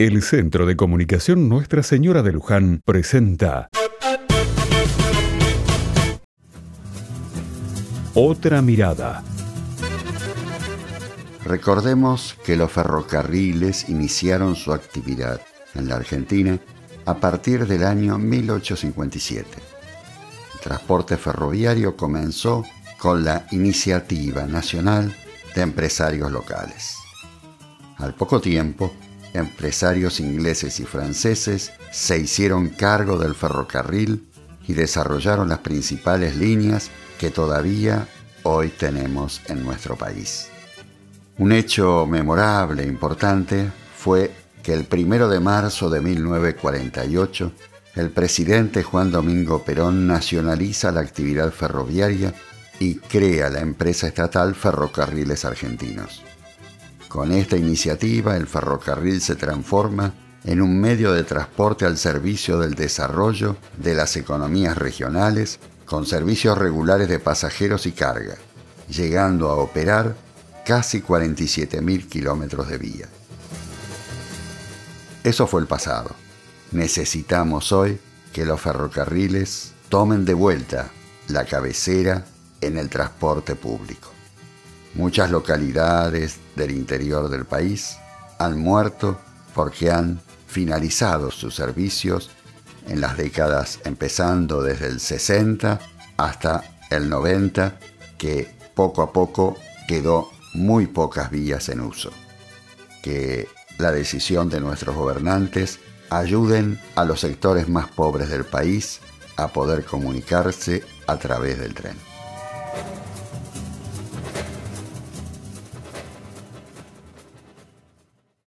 El Centro de Comunicación Nuestra Señora de Luján presenta Otra mirada. Recordemos que los ferrocarriles iniciaron su actividad en la Argentina a partir del año 1857. El transporte ferroviario comenzó con la Iniciativa Nacional de Empresarios Locales. Al poco tiempo, empresarios ingleses y franceses se hicieron cargo del ferrocarril y desarrollaron las principales líneas que todavía hoy tenemos en nuestro país. Un hecho memorable e importante fue que el primero de marzo de 1948 el presidente Juan Domingo Perón nacionaliza la actividad ferroviaria y crea la empresa estatal Ferrocarriles Argentinos. Con esta iniciativa el ferrocarril se transforma en un medio de transporte al servicio del desarrollo de las economías regionales con servicios regulares de pasajeros y carga, llegando a operar casi 47.000 kilómetros de vía. Eso fue el pasado. Necesitamos hoy que los ferrocarriles tomen de vuelta la cabecera en el transporte público. Muchas localidades del interior del país han muerto porque han finalizado sus servicios en las décadas empezando desde el 60 hasta el 90, que poco a poco quedó muy pocas vías en uso. Que la decisión de nuestros gobernantes ayuden a los sectores más pobres del país a poder comunicarse a través del tren.